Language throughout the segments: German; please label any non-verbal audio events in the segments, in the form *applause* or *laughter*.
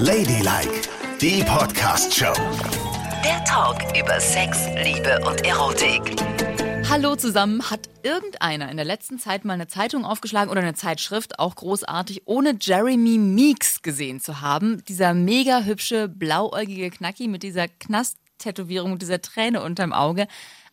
Ladylike, die Podcast-Show. Der Talk über Sex, Liebe und Erotik. Hallo zusammen. Hat irgendeiner in der letzten Zeit mal eine Zeitung aufgeschlagen oder eine Zeitschrift, auch großartig, ohne Jeremy Meeks gesehen zu haben? Dieser mega hübsche, blauäugige Knacki mit dieser Knast-Tätowierung und dieser Träne unterm Auge.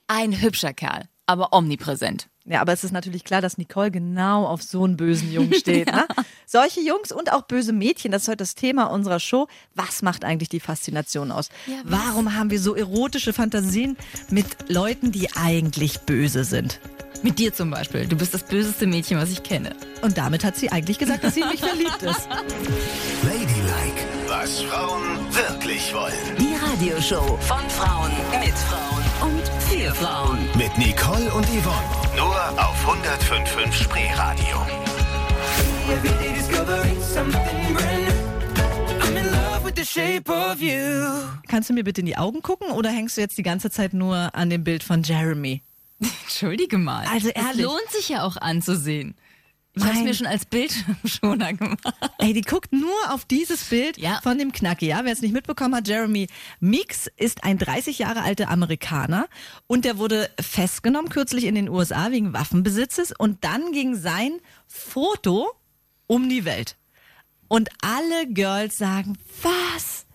Ein hübscher Kerl, aber omnipräsent. Ja, aber es ist natürlich klar, dass Nicole genau auf so einen bösen Jungen *laughs* steht. ja. ne? Solche Jungs und auch böse Mädchen, das ist heute das Thema unserer Show. Was macht eigentlich die Faszination aus? Ja? Warum haben wir so erotische Fantasien mit Leuten, die eigentlich böse sind? Mit dir zum Beispiel. Du bist das böseste Mädchen, was ich kenne. Und damit hat sie eigentlich gesagt, dass sie in mich verliebt ist. *laughs* Ladylike, was Frauen wirklich wollen. Die Radioshow von Frauen mit Frauen und für Frauen. Mit Nicole und Yvonne. Nur auf 105.5 Spreeradio. Every day discovering something brand new. I'm in love with the shape of you. Kannst du mir bitte in die Augen gucken oder hängst du jetzt die ganze Zeit nur an dem Bild von Jeremy? *laughs* Entschuldige mal. Also ehrlich. lohnt sich ja auch anzusehen. Ich habe Mein- mir schon als Bildschirmschoner gemacht. Ey, die guckt nur auf dieses Bild Ja. von dem Knacki, ja? Wer es nicht mitbekommen hat, Jeremy Meeks ist ein 30 Jahre alter Amerikaner und der wurde festgenommen kürzlich in den USA wegen Waffenbesitzes und dann ging sein Foto um die Welt. Und alle Girls sagen, was?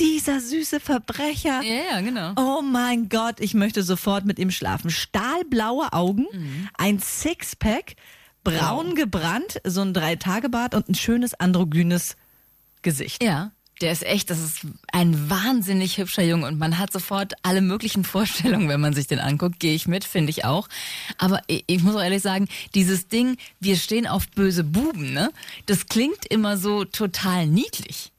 Dieser süße Verbrecher. Ja, ja, genau. Oh mein Gott, ich möchte sofort mit ihm schlafen. Stahlblaue Augen, Mhm. ein Sixpack, braun gebrannt, so ein Drei-Tage-Bart und ein schönes androgynes Gesicht. Ja, der ist echt, das ist ein wahnsinnig hübscher Junge und man hat sofort alle möglichen *laughs* Vorstellungen, wenn man sich den anguckt. Gehe ich mit, finde ich auch. Aber ich, muss auch ehrlich sagen, dieses Ding, wir stehen auf böse Buben, ne? Das klingt immer so total niedlich.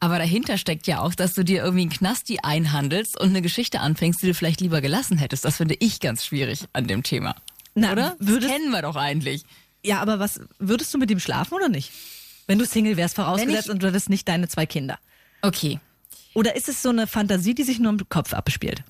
Aber dahinter steckt ja auch, dass du dir irgendwie einen Knasti einhandelst und eine Geschichte anfängst, die du vielleicht lieber gelassen hättest. Das finde ich ganz schwierig an dem Thema. Na, Oder? das kennen wir doch eigentlich. Ja, aber was, würdest du mit ihm schlafen oder nicht? Wenn du Single wärst, vorausgesetzt ich- und du hättest nicht deine zwei Kinder. Okay. Oder ist es so eine Fantasie, die sich nur im Kopf abspielt?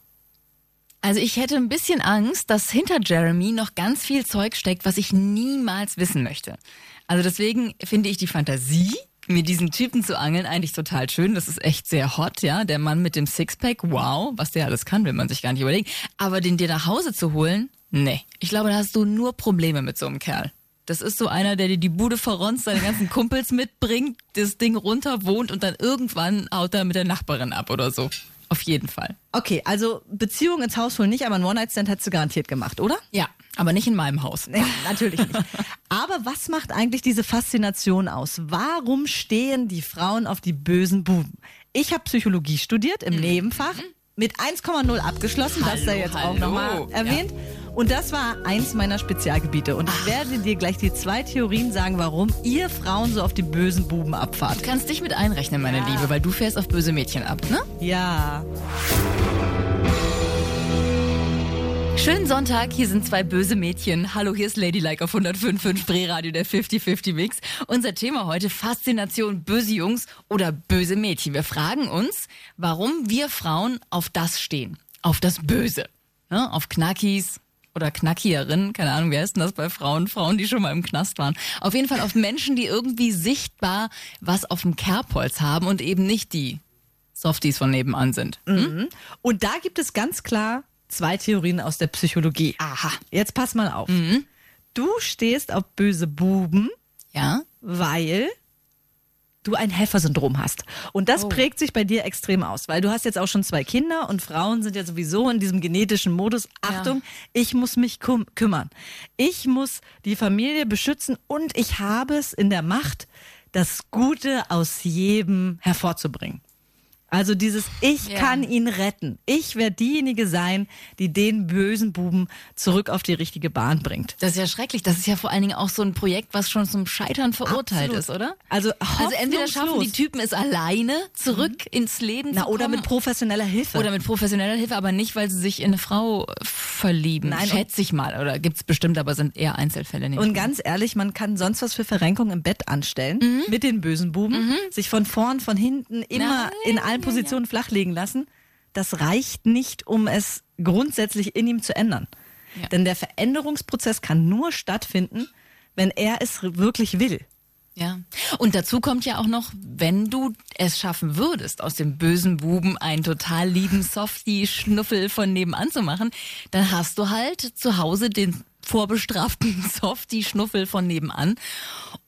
Also ich hätte ein bisschen Angst, dass hinter Jeremy noch ganz viel Zeug steckt, was ich niemals wissen möchte. Also deswegen finde ich die Fantasie, mir diesen Typen zu angeln, eigentlich total schön. Das ist echt sehr hot, ja. Der Mann mit dem Sixpack, wow, was der alles kann, will man sich gar nicht überlegen. Aber den dir nach Hause zu holen, nee. Ich glaube, da hast du nur Probleme mit so einem Kerl. Das ist so einer, der dir die Bude verronzt, seine ganzen Kumpels mitbringt, das Ding runter wohnt und dann irgendwann haut er mit der Nachbarin ab oder so. Auf jeden Fall. Okay, also Beziehung ins Haus holen nicht, aber ein One-Night-Stand hättest du garantiert gemacht, oder? Ja, aber nicht in meinem Haus. Nee, natürlich nicht. Aber was macht eigentlich diese Faszination aus? Warum stehen die Frauen auf die bösen Buben? Ich habe Psychologie studiert im Nebenfach, mit 1,0 abgeschlossen, das sei Hallo, jetzt auch hallo. nochmal erwähnt. Und das war eins meiner Spezialgebiete. Und ich werde dir gleich die zwei Theorien sagen, warum ihr Frauen so auf die bösen Buben abfahrt. Du kannst dich mit einrechnen, meine Liebe, weil du fährst auf böse Mädchen ab, ne? Ja. Schönen Sonntag, hier sind zwei böse Mädchen. Hallo, hier ist Ladylike auf 105.5 Spreeradio, der 50-50 Mix. Unser Thema heute, Faszination böse Jungs oder böse Mädchen. Wir fragen uns, warum wir Frauen auf das stehen. Auf das Böse. Ne? Auf Knackis oder Knackierinnen, keine Ahnung, wie heißt denn das bei Frauen? Frauen, die schon mal im Knast waren. Auf jeden Fall auf Menschen, die irgendwie sichtbar was auf dem Kerbholz haben und eben nicht die Softies von nebenan sind. Und da gibt es ganz klar zwei Theorien aus der Psychologie. Aha. Jetzt pass mal auf. Du stehst auf böse Buben, Ja? weil du ein Helfersyndrom hast. Und das prägt sich bei dir extrem aus, weil du hast jetzt auch schon zwei Kinder und Frauen sind ja sowieso in diesem genetischen Modus. Achtung, ich muss mich kum kümmern. Ich muss die Familie beschützen und ich habe es in der Macht, das Gute aus jedem hervorzubringen. Also dieses Ich Ja. kann ihn retten. Ich werde diejenige sein, die den bösen Buben zurück auf die richtige Bahn bringt. Das ist ja schrecklich. Das ist ja vor allen Dingen auch so ein Projekt, was schon zum Scheitern verurteilt Absolut. ist, oder? Also, Also entweder schaffen die Typen es alleine zurück ins Leben Na, zu oder kommen, mit professioneller Hilfe. oder mit professioneller Hilfe, aber nicht, weil sie sich in eine Frau verlieben. Nein, Schätze ich mal. Oder gibt's bestimmt, aber sind eher Einzelfälle. nehme und an. ganz ehrlich, man kann sonst was für Verrenkungen im Bett anstellen mit den bösen Buben, sich von vorn, von hinten immer Nein, in allen Positionen flachlegen lassen. Das reicht nicht, um es grundsätzlich in ihm zu ändern. Ja. Denn der Veränderungsprozess kann nur stattfinden, wenn er es wirklich will. Ja. Und dazu kommt ja auch noch, wenn du es schaffen würdest, aus dem bösen Buben einen total lieben Softie-Schnuffel von nebenan zu machen, dann hast du halt zu Hause den vorbestraften *laughs* Softie-Schnuffel von nebenan.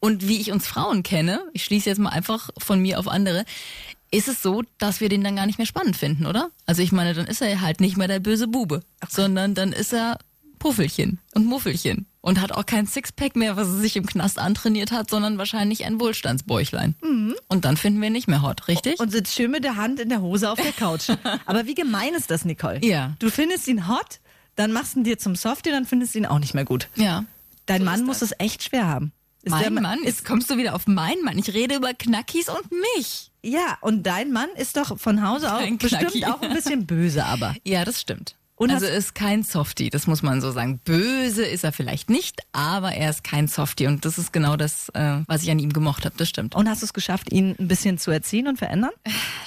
Und wie ich uns Frauen kenne, ich schließe jetzt mal einfach von mir auf andere, ist es so, dass wir den dann gar nicht mehr spannend finden, oder? Also ich meine, dann ist er halt nicht mehr der böse Bube, sondern dann ist er Puffelchen und Muffelchen und hat auch kein Sixpack mehr, was er sich im Knast antrainiert hat, sondern wahrscheinlich ein Wohlstandsbäuchlein. Und dann finden wir ihn nicht mehr hot, richtig? Und sitzt schön mit der Hand in der Hose auf der Couch. *laughs* Aber wie gemein ist das, Nicole? Ja. Du findest ihn hot, dann machst du ihn dir zum Softie, dann findest du ihn auch nicht mehr gut. ja. Dein So Mann ist muss das. es echt schwer haben. Ist Mein der- Mann, jetzt kommst du wieder auf meinen Mann. Ich rede über Knackis und mich. Ja, und dein Mann ist doch von Hause aus bestimmt auch ein bisschen böse, aber. *laughs* Ja, das stimmt. Und also ist kein Softie, das muss man so sagen. Böse ist er vielleicht nicht, aber er ist kein Softie und das ist genau das, äh, was ich an ihm gemocht habe. Das stimmt. Und hast du es geschafft, ihn ein bisschen zu erziehen und verändern?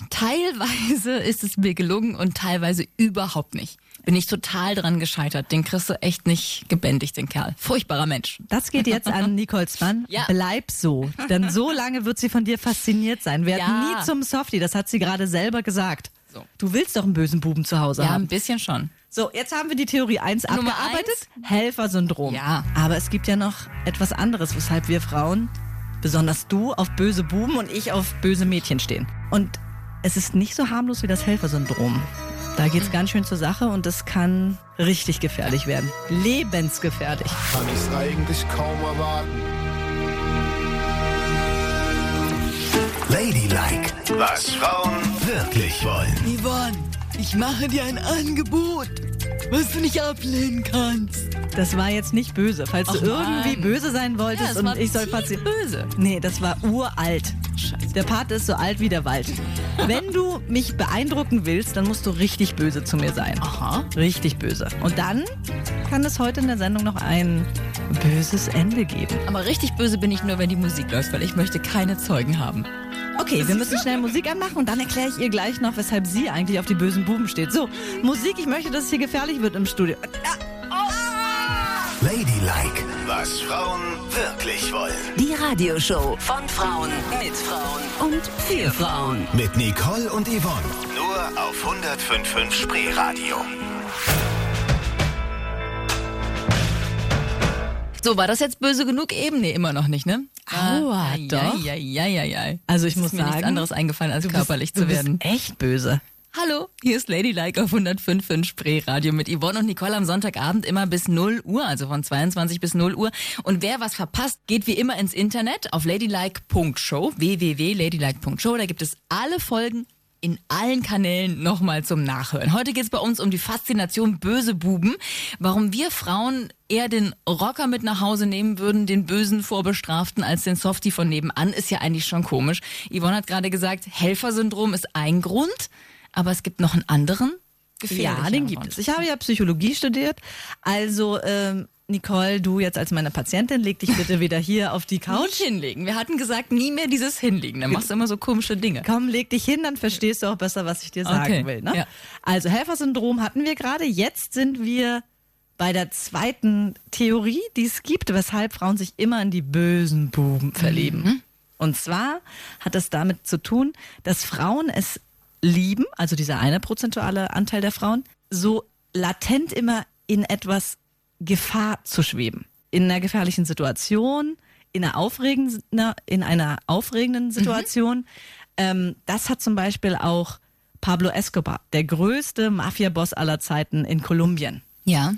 Teilweise ist es mir gelungen und teilweise überhaupt nicht. Bin ich total dran gescheitert. Den kriegst du echt nicht gebändigt, den Kerl. Furchtbarer Mensch. Das geht jetzt an Nicoles Mann. Ja. Bleib so. Denn so lange wird sie von dir fasziniert sein. Wir Ja. nie zum Softie, das hat sie gerade selber gesagt. So. Du willst doch einen bösen Buben zu Hause Ja, haben. ein bisschen schon. So, jetzt haben wir die Theorie 1 Nummer abgearbeitet. Helfersyndrom. Ja. Aber es gibt ja noch etwas anderes, weshalb wir Frauen, besonders du, auf böse Buben und ich auf böse Mädchen stehen. Und es ist nicht so harmlos wie das Helfersyndrom. Da geht's ganz schön zur Sache und es kann richtig gefährlich werden. Lebensgefährlich. Kann ich's eigentlich kaum erwarten. Ladylike, was Frauen wirklich wollen. Yvonne, ich mache dir ein Angebot, was du nicht ablehnen kannst. Das war jetzt nicht böse. Falls du Ach, irgendwie Mann. böse sein wolltest das und ich soll Fazit. böse. Nee, das war uralt. Scheiße. Der Part ist so alt wie der Wald. Wenn du mich beeindrucken willst, dann musst du richtig böse zu mir sein. Aha. Richtig böse. Und dann kann es heute in der Sendung noch ein böses Ende geben. Aber richtig böse bin ich nur, wenn die Musik läuft, weil ich möchte keine Zeugen haben. Okay, wir müssen schnell Musik anmachen und dann erkläre ich ihr gleich noch, weshalb sie eigentlich auf die bösen Buben steht. So, Musik, ich möchte, dass es hier gefährlich wird im Studio. Ladylike, was Frauen wirklich wollen. Die Radioshow von Frauen mit Frauen und für Frauen. Mit Nicole und Yvonne. Nur auf 105.5 Spreeradio. So, war das jetzt böse genug? Eben? Nee, immer noch nicht, ne? Aua, Ah, doch. Ja, ja, ja, ja, ja. Also ich muss mir nichts sagen, anderes eingefallen, als Du körperlich bist, zu werden. Bist echt böse. Hallo, hier ist Ladylike auf 105.5 Spreeradio mit Yvonne und Nicole am Sonntagabend immer bis 0 Uhr, also von 22 bis 0 Uhr. Und wer was verpasst, geht wie immer ins Internet auf ladylike.show, www.ladylike.show. Da gibt es alle Folgen in allen Kanälen nochmal zum Nachhören. Heute geht es bei uns um die Faszination böse Buben, warum wir Frauen eher den Rocker mit nach Hause nehmen würden, den bösen Vorbestraften, als den Softie von nebenan, ist ja eigentlich schon komisch. Yvonne hat gerade gesagt, Helfersyndrom ist ein Grund, aber es gibt noch einen anderen. Ja, den gibt es. Ich habe ja Psychologie studiert. Also, ähm, Nicole, du jetzt als meine Patientin, leg dich bitte wieder hier auf die Nicht Couch. hinlegen. Wir hatten gesagt, nie mehr dieses Hinlegen. Dann machst du immer so komische Dinge. Komm, leg dich hin, dann verstehst du auch besser, was ich dir sagen Okay, will. Ne? ja. Also Helfersyndrom hatten wir gerade. Jetzt sind wir bei der zweiten Theorie, die es gibt, weshalb Frauen sich immer in die bösen Buben verlieben. Mhm. Und zwar hat das damit zu tun, dass Frauen es lieben, also dieser eine prozentuale Anteil der Frauen, so latent immer in etwas Gefahr zu schweben. In einer gefährlichen Situation, in einer aufregenden, in einer aufregenden Situation. Ähm, das hat zum Beispiel auch Pablo Escobar, der größte Mafia-Boss aller Zeiten in Kolumbien. Ja.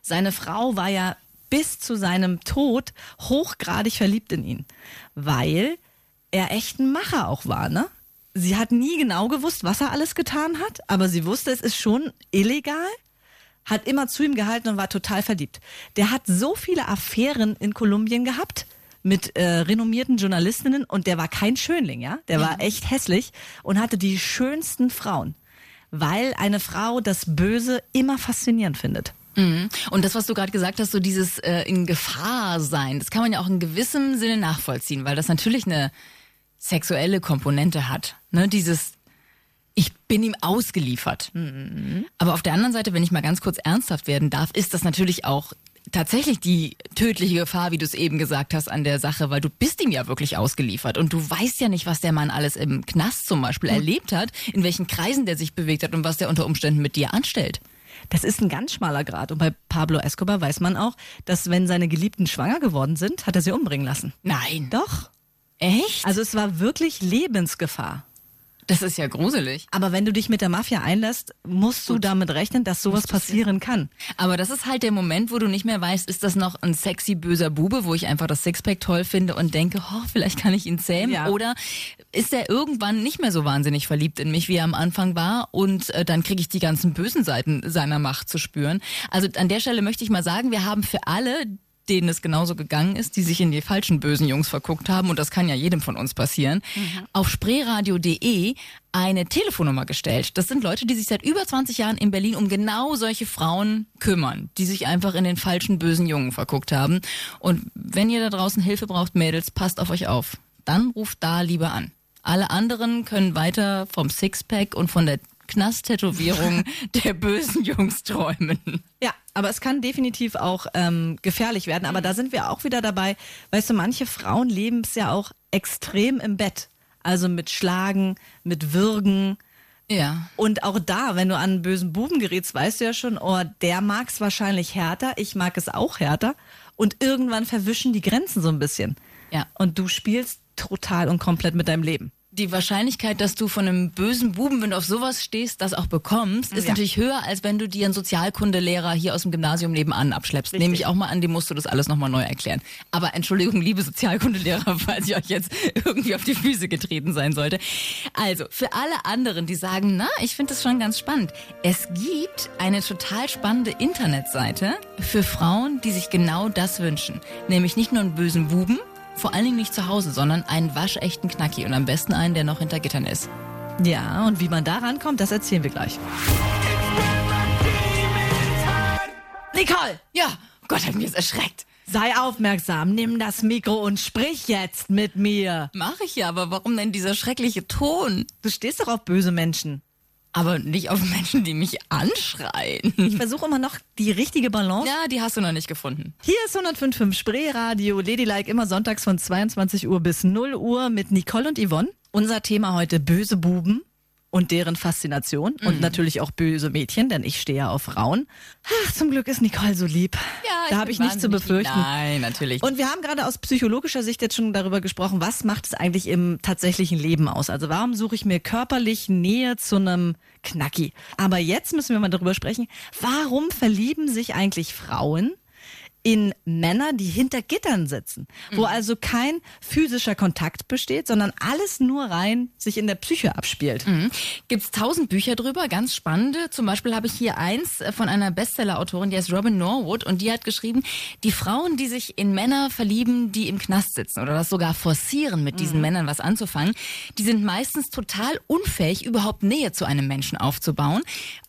Seine Frau war ja bis zu seinem Tod hochgradig verliebt in ihn, weil er echt ein Macher auch war, ne? Sie hat nie genau gewusst, was er alles getan hat, aber sie wusste, es ist schon illegal, hat immer zu ihm gehalten und war total verliebt. Der hat so viele Affären in Kolumbien gehabt mit äh, renommierten Journalistinnen und der war kein Schönling, ja? Der war echt hässlich und hatte die schönsten Frauen, weil eine Frau das Böse immer faszinierend findet. Mhm. Und das, was du gerade gesagt hast, so dieses äh, in Gefahr sein, das kann man ja auch in gewissem Sinne nachvollziehen, weil das natürlich eine sexuelle Komponente hat. Ne? Dieses, ich bin ihm ausgeliefert. Aber auf der anderen Seite, wenn ich mal ganz kurz ernsthaft werden darf, ist das natürlich auch tatsächlich die tödliche Gefahr, wie du es eben gesagt hast, an der Sache, weil du bist ihm ja wirklich ausgeliefert und du weißt ja nicht, was der Mann alles im Knast zum Beispiel erlebt hat, in welchen Kreisen der sich bewegt hat und was der unter Umständen mit dir anstellt. Das ist ein ganz schmaler Grad. Und bei Pablo Escobar weiß man auch, dass wenn seine Geliebten schwanger geworden sind, hat er sie umbringen lassen. Nein. Doch. Echt? Also es war wirklich Lebensgefahr. Das ist ja gruselig. Aber wenn du dich mit der Mafia einlässt, musst du damit rechnen, dass sowas passieren kann. Aber das ist halt der Moment, wo du nicht mehr weißt, ist das noch ein sexy böser Bube, wo ich einfach das Sixpack toll finde und denke, oh, vielleicht kann ich ihn zähmen. Ja. Oder ist er irgendwann nicht mehr so wahnsinnig verliebt in mich, wie er am Anfang war und äh, dann kriege ich die ganzen bösen Seiten seiner Macht zu spüren. Also an der Stelle möchte ich mal sagen, wir haben für alle denen es genauso gegangen ist, die sich in die falschen bösen Jungs verguckt haben, und das kann ja jedem von uns passieren, auf spreeradio.de eine Telefonnummer gestellt. Das sind Leute, die sich seit über 20 Jahren in Berlin um genau solche Frauen kümmern, die sich einfach in den falschen bösen Jungen verguckt haben. Und wenn ihr da draußen Hilfe braucht, Mädels, passt auf euch auf. Dann ruft da lieber an. Alle anderen können weiter vom Sixpack und von der Knast-Tätowierung *laughs* der bösen Jungs träumen. Ja, aber es kann definitiv auch ähm, gefährlich werden. Aber da sind wir auch wieder dabei. Weißt du, manche Frauen leben es ja auch extrem im Bett. Also mit Schlagen, mit Würgen. Ja. Und auch da, wenn du an einen bösen Buben gerätst, weißt du ja schon, oh, der mag es wahrscheinlich härter, ich mag es auch härter. Und irgendwann verwischen die Grenzen so ein bisschen. Ja. Und du spielst total und komplett mit deinem Leben. Die Wahrscheinlichkeit, dass du von einem bösen Buben, wenn du auf sowas stehst, das auch bekommst, ist Ja. natürlich höher, als wenn du dir einen Sozialkundelehrer hier aus dem Gymnasium nebenan abschleppst. Nehme ich auch mal an, dem musst du das alles nochmal neu erklären. Aber Entschuldigung, liebe Sozialkundelehrer, *laughs* falls ich euch jetzt irgendwie auf die Füße getreten sein sollte. Also, für alle anderen, die sagen, na, ich finde das schon ganz spannend. Es gibt eine total spannende Internetseite für Frauen, die sich genau das wünschen. Nämlich nicht nur einen bösen Buben, vor allen Dingen nicht zu Hause, sondern einen waschechten Knacki und am besten einen, der noch hinter Gittern ist. Ja, und wie man da rankommt, das erzählen wir gleich. Nicole, Ja, Gott hat mir das erschreckt. sei aufmerksam, nimm das Mikro und sprich jetzt mit mir. Mach ich ja, aber warum denn dieser schreckliche Ton? Du stehst doch auf böse Menschen. Aber nicht auf Menschen, die mich anschreien. Ich versuche immer noch die richtige Balance. Ja, die hast du noch nicht gefunden. Hier ist 105.5 Spreeradio, Ladylike, immer sonntags von 22 Uhr bis 0 Uhr mit Nicole und Yvonne. Unser Thema heute böse Buben und deren Faszination und natürlich auch böse Mädchen, denn ich stehe ja auf Frauen. Ach, zum Glück ist Nicole so lieb. da habe ich nichts zu befürchten. Nein, natürlich. Und wir haben gerade aus psychologischer Sicht jetzt schon darüber gesprochen, was macht es eigentlich im tatsächlichen Leben aus? Also warum suche ich mir körperlich Nähe zu einem Knacki? Aber jetzt müssen wir mal darüber sprechen, warum verlieben sich eigentlich Frauen in Männer, die hinter Gittern sitzen, wo also kein physischer Kontakt besteht, sondern alles nur rein sich in der Psyche abspielt. Gibt's tausend Bücher drüber, ganz spannende. Zum Beispiel habe ich hier eins äh, von einer Bestseller-Autorin, die heißt Robin Norwood und die hat geschrieben, die Frauen, die sich in Männer verlieben, die im Knast sitzen oder das sogar forcieren, mit diesen Männern was anzufangen, die sind meistens total unfähig, überhaupt Nähe zu einem Menschen aufzubauen.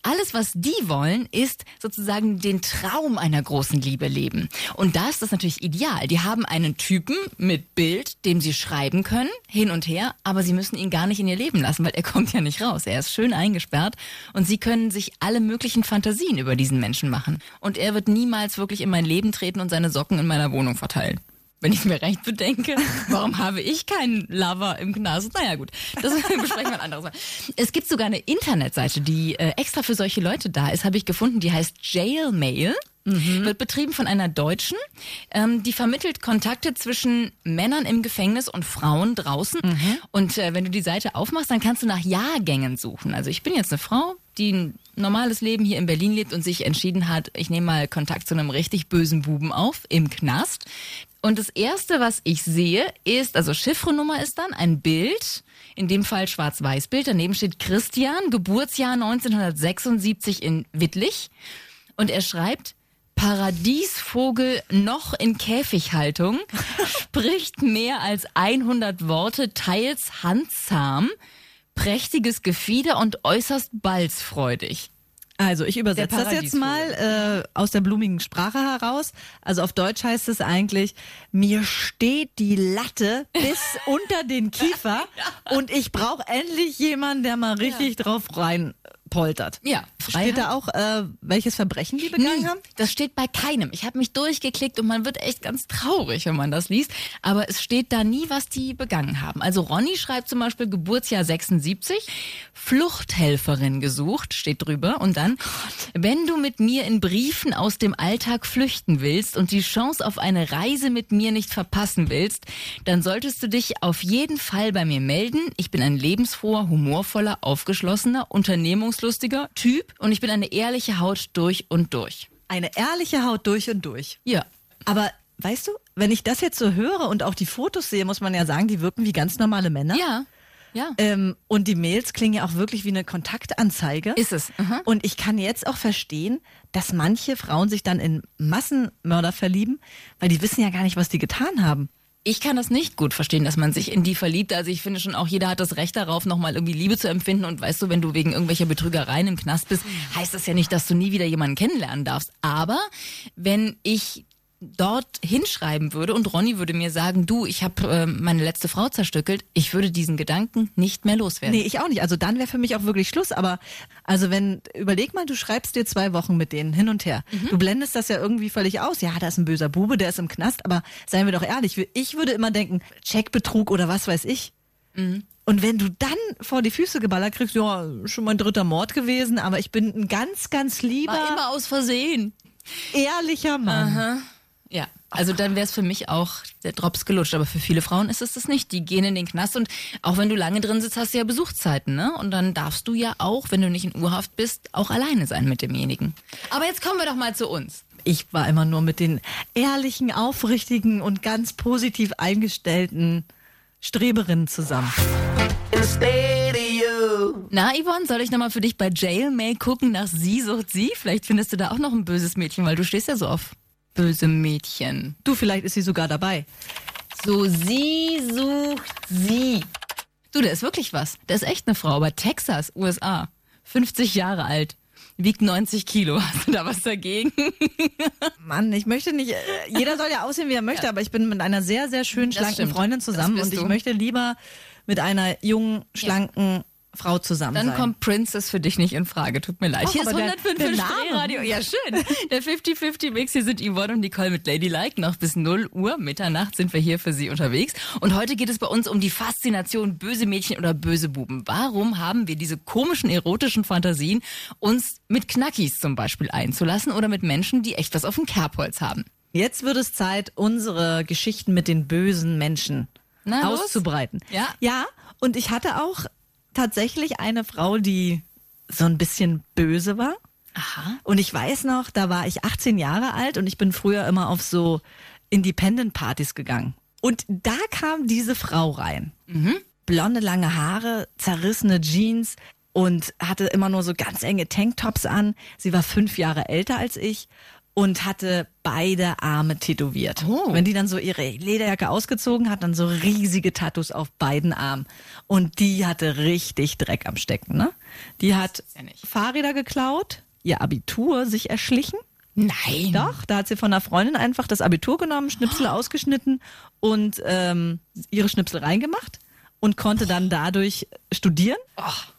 Alles, was die wollen, ist sozusagen den Traum einer großen Liebe leben. Und da ist das natürlich ideal. Die haben einen Typen mit Bild, dem sie schreiben können, hin und her, aber sie müssen ihn gar nicht in ihr Leben lassen, weil er *laughs* kommt ja nicht raus. Er ist schön eingesperrt und sie können sich alle möglichen Fantasien über diesen Menschen machen. Und er wird niemals wirklich in mein Leben treten und seine Socken in meiner Wohnung verteilen. Wenn ich mir recht bedenke, warum habe ich keinen Lover im Knast? Naja gut, das *laughs* besprechen wir ein anderes Mal. Es gibt sogar eine Internetseite, die äh, extra für solche Leute da ist, habe ich gefunden, die heißt Jailmail. Wird betrieben von einer Deutschen. Ähm, die vermittelt Kontakte zwischen Männern im Gefängnis und Frauen draußen. Und äh, wenn du die Seite aufmachst, dann kannst du nach Jahrgängen suchen. Also ich bin jetzt eine Frau, die ein normales Leben hier in Berlin lebt und sich entschieden hat, ich nehme mal Kontakt zu einem richtig bösen Buben auf im Knast. Und das erste, was ich sehe, ist, also Chiffrenummer ist dann ein Bild, in dem Fall Schwarz-Weiß-Bild. Daneben steht Christian, Geburtsjahr 1976 in Wittlich. Und er schreibt, Paradiesvogel noch in Käfighaltung, *laughs* spricht mehr als 100 Worte, teils handzahm, prächtiges Gefieder und äußerst balzfreudig. Also ich übersetze das jetzt mal äh, aus der blumigen Sprache heraus. Also auf Deutsch heißt es eigentlich, mir steht die Latte bis *laughs* unter den Kiefer und ich brauche endlich jemanden, der mal richtig drauf rein poltert. Ja, Steht da auch, äh, welches Verbrechen die begangen Nie. haben? Das steht bei keinem. Ich habe mich durchgeklickt und man wird echt ganz traurig, wenn man das liest. Aber es steht da nie, was die begangen haben. Also Ronny schreibt zum Beispiel Geburtsjahr 76, Fluchthelferin gesucht, steht drüber. Und dann, wenn du mit mir in Briefen aus dem Alltag flüchten willst und die Chance auf eine Reise mit mir nicht verpassen willst, dann solltest du dich auf jeden Fall bei mir melden. Ich bin ein lebensfroher, humorvoller, aufgeschlossener, unternehmungslustiger Typ und ich bin eine ehrliche Haut durch und durch. Eine ehrliche Haut durch und durch. Ja. Aber weißt du, wenn ich das jetzt so höre und auch die Fotos sehe, muss man ja sagen, die wirken wie ganz normale Männer. Ja. Ja. Ähm, und die Mails klingen ja auch wirklich wie eine Kontaktanzeige. Ist es. Aha. Und ich kann jetzt auch verstehen, dass manche Frauen sich dann in Massenmörder verlieben, weil die wissen ja gar nicht, was die getan haben. Ich kann das nicht gut verstehen, dass man sich in die verliebt. Also ich finde schon auch, jeder hat das Recht darauf, nochmal irgendwie Liebe zu empfinden. Und weißt du, wenn du wegen irgendwelcher Betrügereien im Knast bist, heißt das ja nicht, dass du nie wieder jemanden kennenlernen darfst. Aber wenn ich dort hinschreiben würde und Ronny würde mir sagen, du, ich habe äh, meine letzte Frau zerstückelt, ich würde diesen Gedanken nicht mehr loswerden. Nee, ich auch nicht. Also dann wäre für mich auch wirklich Schluss. Aber also wenn, überleg mal, du schreibst dir zwei Wochen mit denen hin und her. Mhm. Du blendest das ja irgendwie völlig aus. Ja, da ist ein böser Bube, der ist im Knast. Aber seien wir doch ehrlich, ich würde immer denken, Checkbetrug oder was weiß ich. Mhm. Und wenn du dann vor die Füße geballert kriegst, ja, schon mein dritter Mord gewesen, aber ich bin ein ganz, ganz lieber, War immer aus Versehen. ehrlicher Mann. Ja, also dann wäre es für mich auch der Drops gelutscht. Aber für viele Frauen ist es das nicht. Die gehen in den Knast und auch wenn du lange drin sitzt, hast du ja Besuchszeiten, ne? Und dann darfst du ja auch, wenn du nicht in Urhaft bist, auch alleine sein mit demjenigen. Aber jetzt kommen wir doch mal zu uns. Ich war immer nur mit den ehrlichen, aufrichtigen und ganz positiv eingestellten Streberinnen zusammen. Na, Yvonne, soll ich nochmal für dich bei Jailmail gucken nach Sie sucht Sie? Vielleicht findest du da auch noch ein böses Mädchen, weil du stehst ja so auf böse Mädchen. Du, vielleicht ist sie sogar dabei. So, Sie sucht Sie. Du, da ist wirklich was. Da ist echt eine Frau bei Texas, USA. 50 Jahre alt. Wiegt 90 Kilo. *laughs* Hast du da was dagegen? *laughs* Mann, ich möchte nicht, äh, jeder soll ja aussehen, wie er möchte, aber ich bin mit einer sehr, sehr schönen, schlanken. Freundin zusammen und ich möchte lieber mit einer jungen, schlanken Frau zusammen Dann sein. kommt Princess für dich nicht in Frage. Tut mir leid. Ach, Hier ist aber der- 105 der für Name. Spreeradio. Ja, schön. Der 50-50-Mix. Hier sind Yvonne und Nicole mit Ladylike. Noch bis 0 Uhr Mitternacht sind wir hier für Sie unterwegs. Und heute geht es bei uns um die Faszination böse Mädchen oder böse Buben. Warum haben wir diese komischen erotischen Fantasien, uns mit Knackis zum Beispiel einzulassen oder mit Menschen, die echt was auf dem Kerbholz haben? Jetzt wird es Zeit, unsere Geschichten mit den bösen Menschen Na, los? auszubreiten. Ja. Ja, und ich hatte auch tatsächlich eine Frau, die so ein bisschen böse war. Aha. Und ich weiß noch, da war ich 18 Jahre alt und ich bin früher immer auf so Independent-Partys gegangen. Und da kam diese Frau rein. Blonde, lange Haare, zerrissene Jeans und hatte immer nur so ganz enge Tanktops an. Sie war fünf Jahre älter als ich und hatte beide Arme tätowiert. Oh. Wenn die dann so ihre Lederjacke ausgezogen hat, dann so riesige Tattoos auf beiden Armen. Und die hatte richtig Dreck am Stecken, ne? Die hat ja. Fahrräder geklaut, ihr Abitur sich erschlichen. Nein. Doch, da hat sie von einer Freundin einfach das Abitur genommen, Schnipsel ausgeschnitten und ähm, ihre Schnipsel reingemacht und konnte dann dadurch studieren.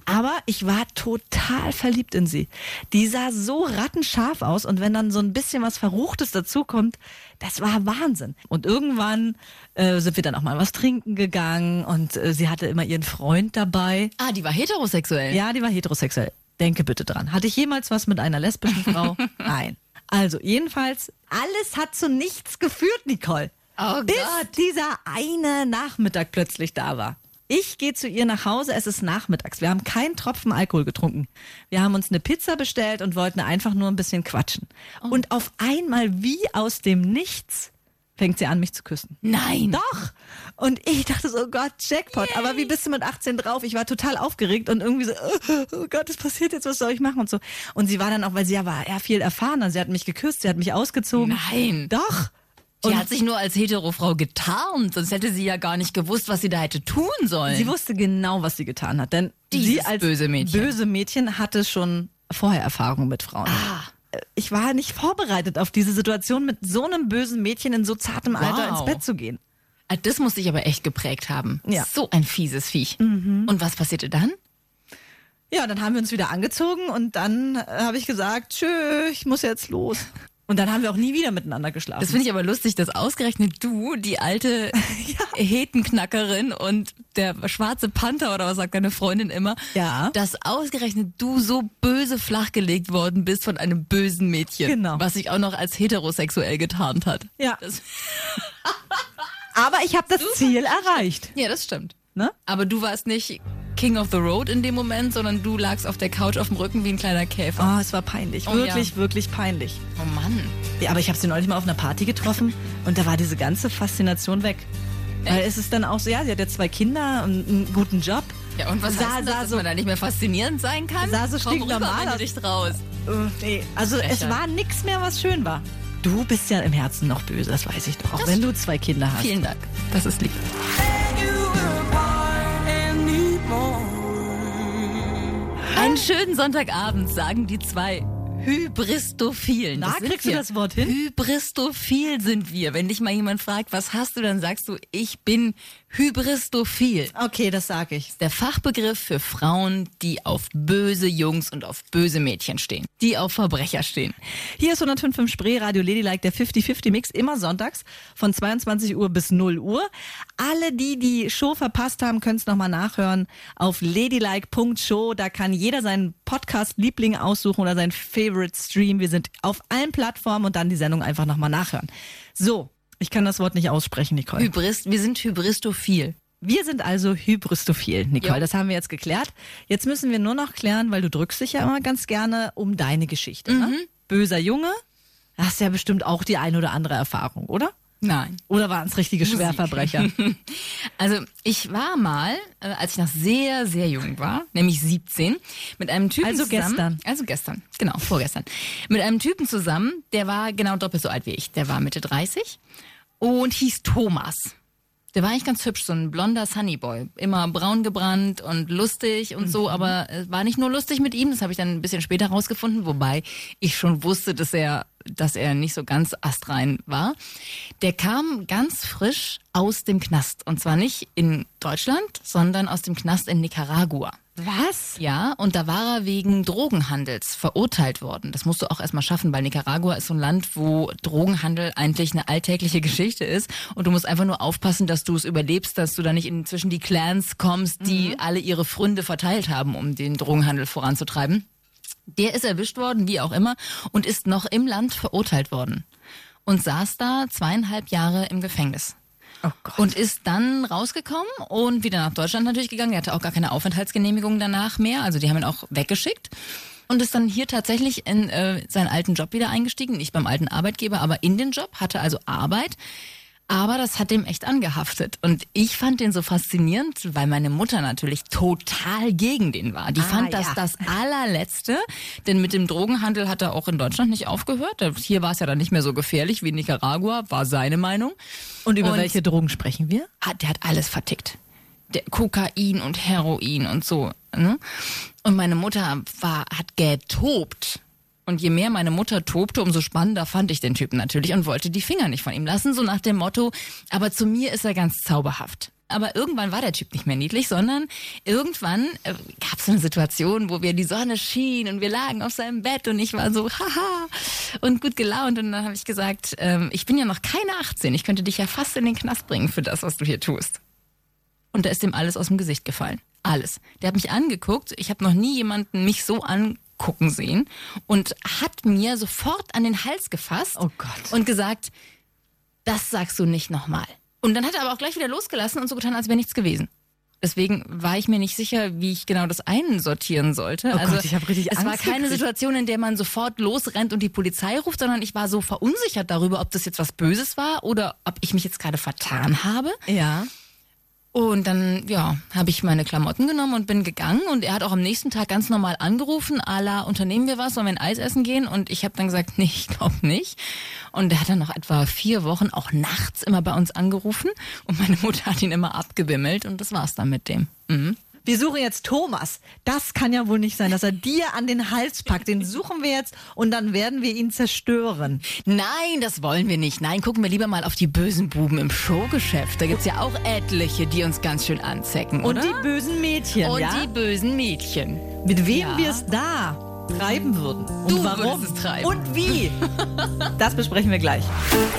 Aber ich war total verliebt in sie. Die sah so rattenscharf aus und wenn dann so ein bisschen was Verruchtes dazukommt, das war Wahnsinn. Und irgendwann äh, sind wir dann auch mal was trinken gegangen und äh, sie hatte immer ihren Freund dabei. Ah, die war heterosexuell. Ja, die war heterosexuell. Denke bitte dran. Hatte ich jemals was mit einer lesbischen Frau? *laughs* Nein. Also, jedenfalls, alles hat zu nichts geführt, Nicole. Oh bis Gott. dieser eine Nachmittag plötzlich da war. Ich gehe zu ihr nach Hause, es ist nachmittags. Wir haben keinen Tropfen Alkohol getrunken. Wir haben uns eine Pizza bestellt und wollten einfach nur ein bisschen quatschen. Oh. Und auf einmal, wie aus dem Nichts, fängt sie an, mich zu küssen. Nein. Doch. Und ich dachte so, oh Gott, Jackpot. Aber wie bist du mit 18 drauf? Ich war total aufgeregt und irgendwie so, oh, oh Gott, es passiert jetzt, was soll ich machen und so. Und sie war dann auch, weil sie ja war eher viel erfahrener. Sie hat mich geküsst, sie hat mich ausgezogen. Nein. Doch. Die Und hat sich nur als Hetero-Frau getarnt, sonst hätte sie ja gar nicht gewusst, was sie da hätte tun sollen. sie wusste genau, was sie getan hat. Denn Dieses sie als böse Mädchen. böse Mädchen hatte schon vorher Erfahrung mit Frauen. Ah. Ich war nicht vorbereitet auf diese Situation, mit so einem bösen Mädchen in so zartem Alter Wow. ins Bett zu gehen. Ah, Das muss dich aber echt geprägt haben. Ja. So ein fieses Viech. Und was passierte dann? Ja, dann haben wir uns wieder angezogen und dann äh, habe ich gesagt, tschö, ich muss jetzt los. *laughs* Und dann haben wir auch nie wieder miteinander geschlafen. Das finde ich aber lustig, dass ausgerechnet du, die alte *laughs* Hetenknackerin und der schwarze Panther oder was sagt deine Freundin immer, Ja. dass ausgerechnet du so böse flachgelegt worden bist von einem bösen Mädchen, Genau. was sich auch noch als heterosexuell getarnt hat. ja. *laughs* Aber ich habe das Ziel erreicht. ja, das stimmt. Ne? Aber du warst nicht King of the Road in dem Moment, sondern du lagst auf der Couch auf dem Rücken wie ein kleiner Käfer. Oh, es war peinlich. Oh, wirklich, ja. wirklich peinlich. Oh Mann. Ja, aber ich habe sie neulich mal auf einer Party getroffen und da war diese ganze Faszination weg. Weil es ist dann auch so, ja, sie hat jetzt zwei Kinder und einen guten Job. Ja, und was Sah- heißt das, sah dass so- man da nicht mehr faszinierend sein kann? Sah so Komm stinknormal rüber, wenn du dich traust. Äh, nee, also es Frechheit. war nichts mehr, was schön war. Du bist ja im Herzen noch böse, das weiß ich doch. Auch Das wenn du zwei Kinder hast. Vielen Dank. Das ist lieb. Einen schönen Sonntagabend, sagen die zwei Hybristophilen. Na, sind kriegst du das Wort hin? Hybristophil sind wir. Wenn dich mal jemand fragt, was hast du, dann sagst du, ich bin Hybristophil. Okay, das sag ich. Der Fachbegriff für Frauen, die auf böse Jungs und auf böse Mädchen stehen. Die auf Verbrecher stehen. Hier ist 105.5 Spree, Radio Ladylike, der 50-50-Mix, immer sonntags von 22 Uhr bis 0 Uhr. Alle, die die Show verpasst haben, können es nochmal nachhören auf ladylike.show. Da kann jeder seinen Podcast-Liebling aussuchen oder seinen Favorite Stream. Wir sind auf allen Plattformen und dann die Sendung einfach nochmal nachhören. So, ich kann das Wort nicht aussprechen, Nicole. Hybrist, wir sind Hybristophil. Wir sind also Hybristophil, Nicole. Jo. Das haben wir jetzt geklärt. Jetzt müssen wir nur noch klären, weil du drückst dich ja immer ganz gerne um deine Geschichte. Mhm. Ne? Böser Junge, hast ja bestimmt auch die ein oder andere Erfahrung, oder? Nein. Oder waren es richtige Schwerverbrecher? *laughs* Also ich war mal, äh, als ich noch sehr, sehr jung war, nämlich 17, mit einem Typen Also zusammen. gestern. Also gestern, genau, vorgestern. Mit einem Typen zusammen, der war genau doppelt so alt wie ich. Der war Mitte 30 und hieß Thomas. Der war eigentlich ganz hübsch, so ein blonder Sunnyboy. Immer braun gebrannt und lustig und so, aber es war nicht nur lustig mit ihm, das habe ich dann ein bisschen später rausgefunden, wobei ich schon wusste, dass er, dass er nicht so ganz astrein war. Der kam ganz frisch aus dem Knast. Und zwar nicht in Deutschland, sondern aus dem Knast in Nicaragua. Was? Ja, und da war er wegen Drogenhandels verurteilt worden. Das musst du auch erstmal schaffen, weil Nicaragua ist so ein Land, wo Drogenhandel eigentlich eine alltägliche Geschichte ist. Und du musst einfach nur aufpassen, dass du es überlebst, dass du da nicht in, zwischen die Clans kommst, die alle ihre Fründe verteilt haben, um den Drogenhandel voranzutreiben. Der ist erwischt worden, wie auch immer, und ist noch im Land verurteilt worden. Und saß da zweieinhalb Jahre im Gefängnis. Oh. Und ist dann rausgekommen und wieder nach Deutschland natürlich gegangen. Er hatte auch gar keine Aufenthaltsgenehmigung danach mehr. Also die haben ihn auch weggeschickt. Und ist dann hier tatsächlich in äh, seinen alten Job wieder eingestiegen. Nicht beim alten Arbeitgeber, aber in den Job. Hatte also Arbeit. Aber das hat dem echt angehaftet. Und ich fand den so faszinierend, weil meine Mutter natürlich total gegen den war. Die Ah, fand das ja. das allerletzte. Denn mit dem Drogenhandel hat er auch in Deutschland nicht aufgehört. Hier war es ja dann nicht mehr so gefährlich wie in Nicaragua, war seine Meinung. Und über Und- welche Drogen sprechen wir? hat, der hat alles vertickt. Der Kokain und Heroin und so. Ne? Und meine Mutter war, hat getobt. Und je mehr meine Mutter tobte, umso spannender fand ich den Typen natürlich und wollte die Finger nicht von ihm lassen, so nach dem Motto, aber zu mir ist er ganz zauberhaft. Aber irgendwann war der Typ nicht mehr niedlich, sondern irgendwann äh, gab es eine Situation, wo wir die Sonne schien und wir lagen auf seinem Bett und ich war so, haha, und gut gelaunt. Und dann habe ich gesagt, ähm, ich bin ja noch keine 18, ich könnte dich ja fast in den Knast bringen für das, was du hier tust. Und da ist ihm alles aus dem Gesicht gefallen. Alles. Der hat mich angeguckt. Ich habe noch nie jemanden mich so angucken sehen und hat mir sofort an den Hals gefasst Oh Gott. und gesagt, das sagst du nicht nochmal. Und dann hat er aber auch gleich wieder losgelassen und so getan, als wäre nichts gewesen. Deswegen war ich mir nicht sicher, wie ich genau das einsortieren sollte. Oh also Gott, ich hab richtig es war Angst keine gekriegt. Situation, in der man sofort losrennt und die Polizei ruft, sondern ich war so verunsichert darüber, ob das jetzt was Böses war oder ob ich mich jetzt gerade vertan habe. Ja. Und dann, ja, habe ich meine Klamotten genommen und bin gegangen. Und er hat auch am nächsten Tag ganz normal angerufen, à la, unternehmen wir was, sollen wir ein Eis essen gehen? Und ich habe dann gesagt, *laughs* nee, ich glaube nicht. Und er hat dann noch etwa vier Wochen auch nachts immer bei uns angerufen. Und meine Mutter hat ihn immer abgewimmelt und das war's dann mit dem. Mhm. Wir suchen jetzt Thomas. Das kann ja wohl nicht sein, dass er dir an den Hals packt. Den suchen wir jetzt und dann werden wir ihn zerstören. Nein, das wollen wir nicht. Nein, gucken wir lieber mal auf die bösen Buben im Showgeschäft. Da gibt's ja auch etliche, die uns ganz schön anzecken, Und oder? die bösen Mädchen, Und ja? die bösen Mädchen. Mit wem Ja. wir es da treiben würden. Und Du warum? es. Und wie? *laughs* Das besprechen wir gleich.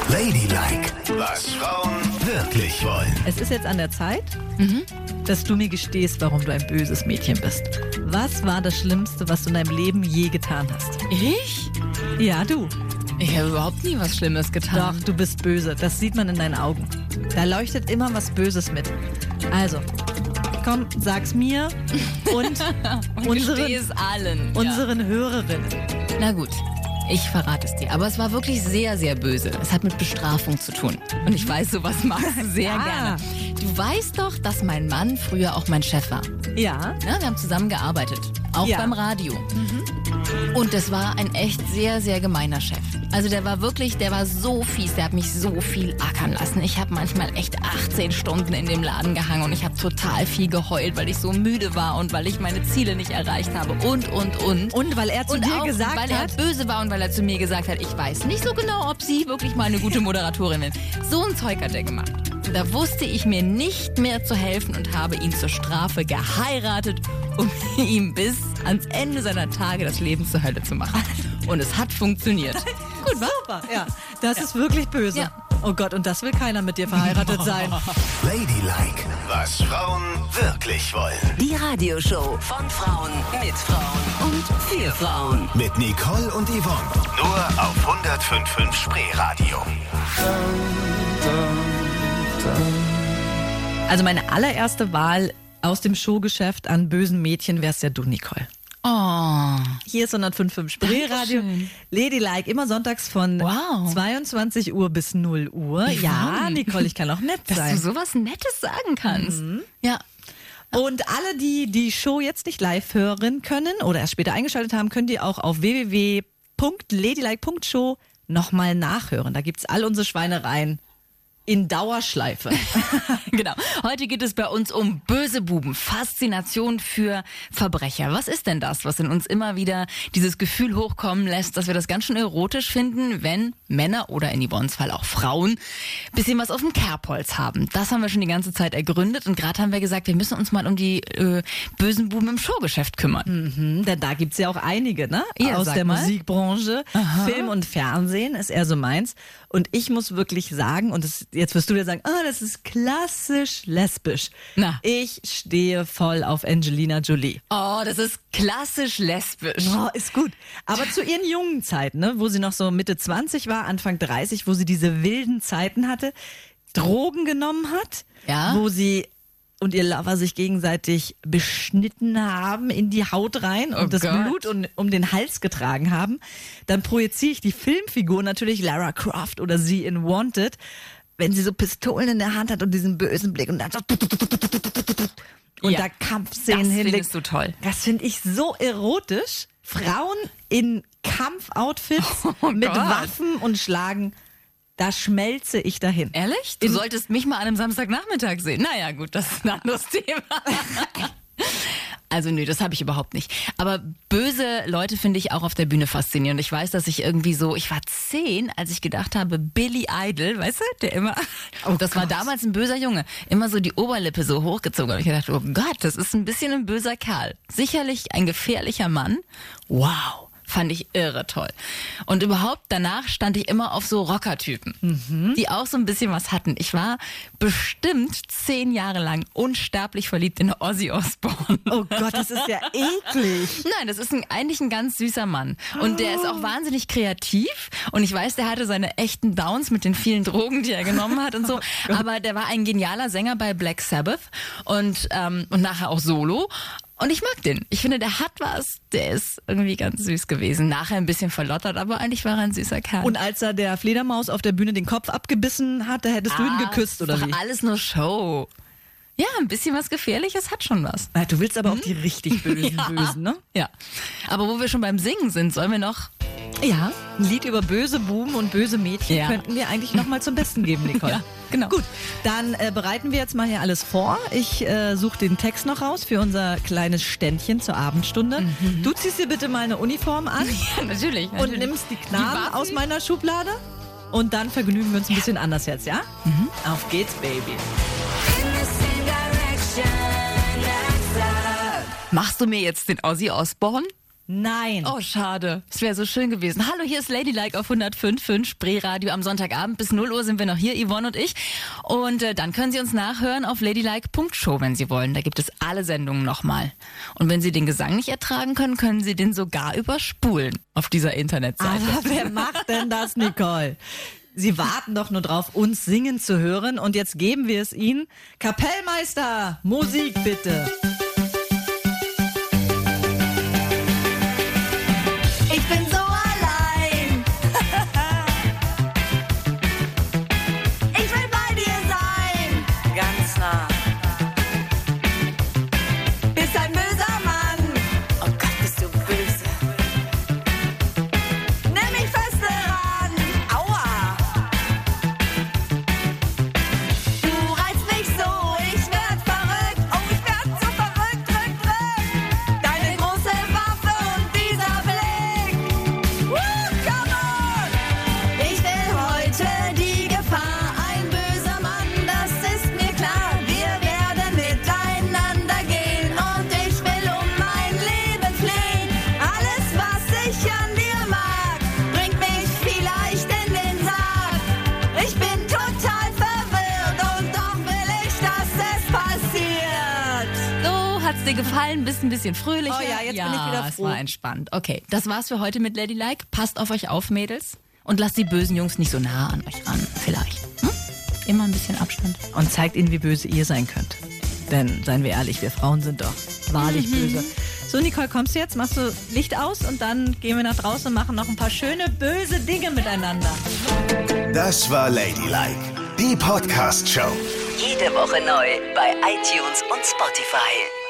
Ladylike, was Frauen wirklich wollen. Es ist jetzt an der Zeit, dass du mir gestehst, warum du ein böses Mädchen bist. Was war das Schlimmste, was du in deinem Leben je getan hast? Ich? Ja, du. Ich habe überhaupt nie was Schlimmes Doch, getan. du bist böse. Das sieht man in deinen Augen. Da leuchtet immer was Böses mit. Also, komm, sag's mir *laughs* und Gesteh unseren, allen. ja. unseren Hörerinnen. Na gut, ich verrate es dir. Aber es war wirklich sehr, sehr böse. Es hat mit Bestrafung zu tun. Und ich weiß, sowas magst du sehr Ah. gerne. Du weißt doch, dass mein Mann früher auch mein Chef war. Ja, Ja, wir haben zusammen gearbeitet. Auch Ja. beim Radio. Und das war ein echt sehr, sehr gemeiner Chef. Also der war wirklich, der war so fies, der hat mich so viel ackern lassen. Ich habe manchmal echt 18 Stunden in dem Laden gehangen und ich habe total viel geheult, weil ich so müde war und weil ich meine Ziele nicht erreicht habe und, und, und. und weil er zu und dir auch, gesagt weil er hat, böse war und weil er zu mir gesagt hat, ich weiß nicht so genau, ob sie wirklich mal eine gute Moderatorin ist. So ein Zeug hat er gemacht. Da wusste ich mir nicht mehr zu helfen und habe ihn zur Strafe geheiratet, um *laughs* ihm bis ans Ende seiner Tage das Leben zur Hölle zu machen. Und es hat funktioniert. *laughs* gut, super. Ja, das ist wirklich böse. Ja. Oh Gott, und das will keiner mit dir verheiratet sein. *laughs* Ladylike, was Frauen wirklich wollen. Die Radioshow von Frauen mit Frauen und für Frauen. Mit Nicole und Yvonne. Nur auf 105.5 Spreeradio. Also meine allererste Wahl aus dem Showgeschäft an bösen Mädchen wär's ja du, Nicole. Oh. Hier ist 105.5 Spreeradio. Ladylike, immer sonntags von Wow. 22 Uhr bis 0 Uhr. Ja, Yvonne. Nicole, ich kann auch nett *laughs* Dass du sein. sowas Nettes sagen kannst. Ja. Und alle, die die Show jetzt nicht live hören können oder erst später eingeschaltet haben, könnt ihr auch auf www.ladylike.show nochmal nachhören. Da gibt's all unsere Schweinereien in Dauerschleife. *laughs* Genau. Heute geht es bei uns um böse Buben, Faszination für Verbrecher. Was ist denn das, was in uns immer wieder dieses Gefühl hochkommen lässt, dass wir das ganz schön erotisch finden, wenn Männer oder in Yvonnes Fall auch Frauen bisschen was auf dem Kerbholz haben? Das haben wir schon die ganze Zeit ergründet und gerade haben wir gesagt, wir müssen uns mal um die äh, bösen Buben im Showgeschäft kümmern. Hm, Denn da gibt's ja auch einige, ne? Ja, Aus der mal. Musikbranche. Film und Fernsehen ist eher so meins. Und ich muss wirklich sagen, und das, jetzt wirst du dir sagen, ah, das ist klassisch lesbisch. Na. Ich stehe voll auf Angelina Jolie. Oh, das ist klassisch lesbisch. Oh, ist gut. Aber zu ihren jungen Zeiten, ne, wo sie noch so Mitte 20 war, Anfang 30, wo sie diese wilden Zeiten hatte, Drogen genommen hat, Ja. wo sie und ihr Lover sich gegenseitig beschnitten haben in die Haut rein und Oh das Gott. Blut um, um den Hals getragen haben, dann projiziere ich die Filmfigur natürlich Lara Croft oder sie in Wanted, wenn sie so Pistolen in der Hand hat und diesen bösen Blick und dann so und Ja. da Kampfszenen Das hinlegt. findest du toll. Das finde ich so erotisch. Frauen in Kampfoutfits Oh mit Gott. Waffen und Schlagen, da schmelze ich dahin. Ehrlich? Du solltest mich mal an einem Samstagnachmittag sehen. Naja, gut, das ist ein anderes *laughs* Thema. Also nö, das habe ich überhaupt nicht. Aber böse Leute finde ich auch auf der Bühne faszinierend. Ich weiß, dass ich irgendwie so, ich war zehn, als ich gedacht habe, Billy Idol, weißt du, der immer, das war damals ein böser Junge, immer so die Oberlippe so hochgezogen. Und ich gedacht, oh Gott, das ist ein bisschen ein böser Kerl. Sicherlich ein gefährlicher Mann. Wow. Fand ich irre toll. Und überhaupt danach stand ich immer auf so Rockertypen, die auch so ein bisschen was hatten. Ich war bestimmt zehn Jahre lang unsterblich verliebt in Ozzy Osbourne. Oh Gott, das ist ja *laughs* eklig. Nein, das ist ein, eigentlich ein ganz süßer Mann. Und der ist auch wahnsinnig kreativ. Und ich weiß, der hatte seine echten Downs mit den vielen Drogen, die er genommen hat und so. *laughs* Aber der war ein genialer Sänger bei Black Sabbath und, ähm, und nachher auch solo. Und ich mag den. Ich finde, der hat was. Der ist irgendwie ganz süß gewesen. Nachher ein bisschen verlottert, aber eigentlich war er ein süßer Kerl. Und als er der Fledermaus auf der Bühne den Kopf abgebissen hat, da hättest du ihn Ah, geküsst, oder wie? alles nur Show. Ja, ein bisschen was Gefährliches hat schon was. Na, Du willst aber auch die richtig *laughs* bösen, bösen, ne? Ja. Aber wo wir schon beim Singen sind, sollen wir noch Ja. Ein Lied über böse Buben und böse Mädchen Ja. könnten wir eigentlich noch mal zum Besten geben, *laughs* Nicole. Ja, Genau. Gut, dann äh, bereiten wir jetzt mal hier alles vor. Ich äh, suche den Text noch raus für unser kleines Ständchen zur Abendstunde. Du ziehst dir bitte mal eine Uniform an *laughs* Ja, natürlich. und natürlich. nimmst die Knarren Waffen? aus meiner Schublade. Und dann vergnügen wir uns ein bisschen anders jetzt, ja? Auf geht's, Baby. Machst du mir jetzt den Ozzy Osbourne? Nein. Oh, schade. Es wäre so schön gewesen. Hallo, hier ist Ladylike auf 105.5 Spreeradio. Am Sonntagabend bis 0 Uhr sind wir noch hier, Yvonne und ich. Und äh, dann können Sie uns nachhören auf ladylike.show, wenn Sie wollen. Da gibt es alle Sendungen nochmal. Und wenn Sie den Gesang nicht ertragen können, können Sie den sogar überspulen auf dieser Internetseite. Aber wer macht denn das, Nicole? Sie warten doch nur drauf, uns singen zu hören. Und jetzt geben wir es Ihnen. Kapellmeister, Musik bitte. Gefallen? Bist ein bisschen fröhlicher? Oh ja, jetzt bin ich wieder es froh. war entspannt. Okay, das war's für heute mit Ladylike. Passt auf euch auf, Mädels. Und lasst die bösen Jungs nicht so nah an euch ran. Vielleicht. Hm? Immer ein bisschen Abstand. Und zeigt ihnen, wie böse ihr sein könnt. Denn, seien wir ehrlich, wir Frauen sind doch wahrlich böse. So, Nicole, kommst du jetzt? Machst du Licht aus und dann gehen wir nach draußen und machen noch ein paar schöne, böse Dinge miteinander. Das war Ladylike, die Podcast-Show. Jede Woche neu bei iTunes und Spotify.